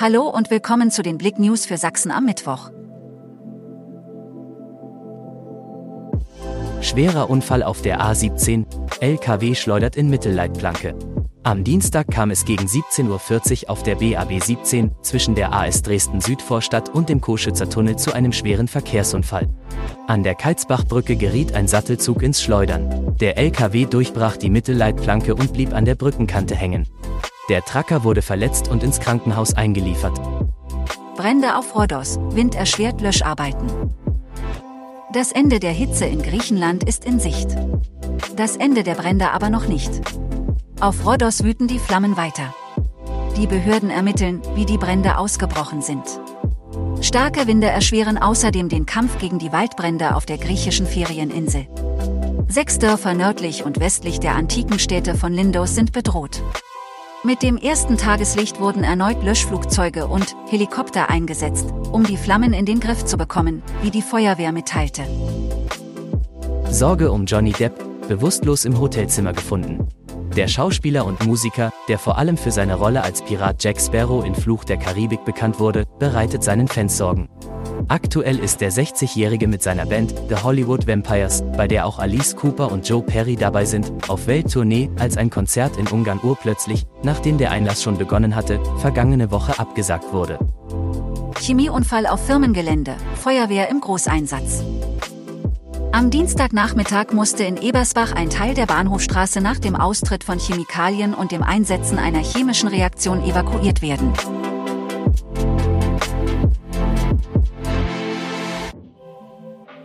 Hallo und willkommen zu den Blick News für Sachsen am Mittwoch. Schwerer Unfall auf der A17, LKW schleudert in Mittelleitplanke. Am Dienstag kam es gegen 17.40 Uhr auf der BAB 17 zwischen der AS Dresden Südvorstadt und dem Koschützer Tunnel zu einem schweren Verkehrsunfall. An der Kalzbachbrücke geriet ein Sattelzug ins Schleudern. Der LKW durchbrach die Mittelleitplanke und blieb an der Brückenkante hängen. Der Tracker wurde verletzt und ins Krankenhaus eingeliefert. Brände auf Rhodos, Wind erschwert Löscharbeiten. Das Ende der Hitze in Griechenland ist in Sicht. Das Ende der Brände aber noch nicht. Auf Rhodos wüten die Flammen weiter. Die Behörden ermitteln, wie die Brände ausgebrochen sind. Starke Winde erschweren außerdem den Kampf gegen die Waldbrände auf der griechischen Ferieninsel. Sechs Dörfer nördlich und westlich der antiken Städte von Lindos sind bedroht. Mit dem ersten Tageslicht wurden erneut Löschflugzeuge und Helikopter eingesetzt, um die Flammen in den Griff zu bekommen, wie die Feuerwehr mitteilte. Sorge um Johnny Depp, bewusstlos im Hotelzimmer gefunden. Der Schauspieler und Musiker, der vor allem für seine Rolle als Pirat Jack Sparrow in Fluch der Karibik bekannt wurde, bereitet seinen Fans Sorgen. Aktuell ist der 60-Jährige mit seiner Band The Hollywood Vampires, bei der auch Alice Cooper und Joe Perry dabei sind, auf Welttournee, als ein Konzert in Ungarn urplötzlich, nachdem der Einlass schon begonnen hatte, vergangene Woche abgesagt wurde. Chemieunfall auf Firmengelände, Feuerwehr im Großeinsatz. Am Dienstagnachmittag musste in Ebersbach ein Teil der Bahnhofstraße nach dem Austritt von Chemikalien und dem Einsetzen einer chemischen Reaktion evakuiert werden.